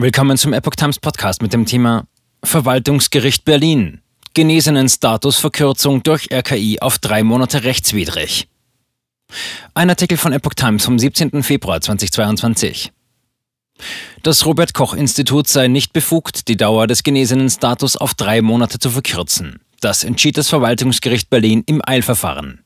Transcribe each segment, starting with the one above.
Willkommen zum Epoch Times Podcast mit dem Thema Verwaltungsgericht Berlin. Genesenen Statusverkürzung durch RKI auf drei Monate rechtswidrig. Ein Artikel von Epoch Times vom 17. Februar 2022. Das Robert Koch Institut sei nicht befugt, die Dauer des genesenen Status auf drei Monate zu verkürzen. Das entschied das Verwaltungsgericht Berlin im Eilverfahren.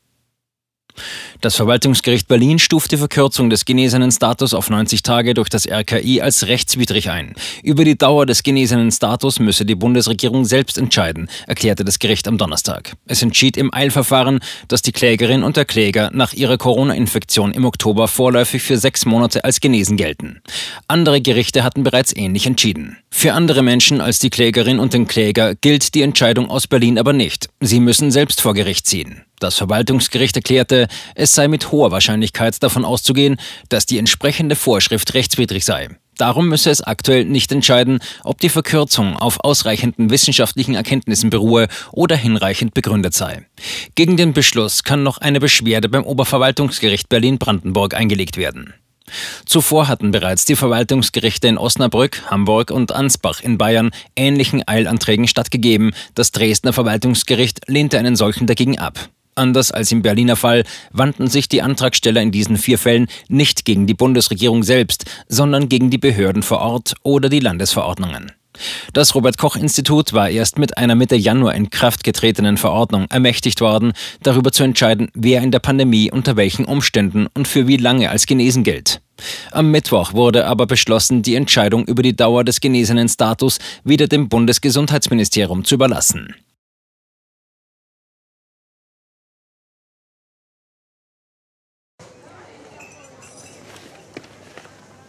Das Verwaltungsgericht Berlin stuft die Verkürzung des genesenen Status auf 90 Tage durch das RKI als rechtswidrig ein. Über die Dauer des genesenen Status müsse die Bundesregierung selbst entscheiden, erklärte das Gericht am Donnerstag. Es entschied im Eilverfahren, dass die Klägerin und der Kläger nach ihrer Corona-Infektion im Oktober vorläufig für sechs Monate als genesen gelten. Andere Gerichte hatten bereits ähnlich entschieden. Für andere Menschen als die Klägerin und den Kläger gilt die Entscheidung aus Berlin aber nicht. Sie müssen selbst vor Gericht ziehen. Das Verwaltungsgericht erklärte, es sei mit hoher Wahrscheinlichkeit davon auszugehen, dass die entsprechende Vorschrift rechtswidrig sei. Darum müsse es aktuell nicht entscheiden, ob die Verkürzung auf ausreichenden wissenschaftlichen Erkenntnissen beruhe oder hinreichend begründet sei. Gegen den Beschluss kann noch eine Beschwerde beim Oberverwaltungsgericht Berlin-Brandenburg eingelegt werden. Zuvor hatten bereits die Verwaltungsgerichte in Osnabrück, Hamburg und Ansbach in Bayern ähnlichen Eilanträgen stattgegeben. Das Dresdner Verwaltungsgericht lehnte einen solchen dagegen ab. Anders als im Berliner Fall wandten sich die Antragsteller in diesen vier Fällen nicht gegen die Bundesregierung selbst, sondern gegen die Behörden vor Ort oder die Landesverordnungen. Das Robert Koch Institut war erst mit einer Mitte Januar in Kraft getretenen Verordnung ermächtigt worden, darüber zu entscheiden, wer in der Pandemie unter welchen Umständen und für wie lange als genesen gilt. Am Mittwoch wurde aber beschlossen, die Entscheidung über die Dauer des genesenen Status wieder dem Bundesgesundheitsministerium zu überlassen.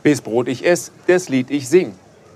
Bis Brot ich ess, das Lied ich sing.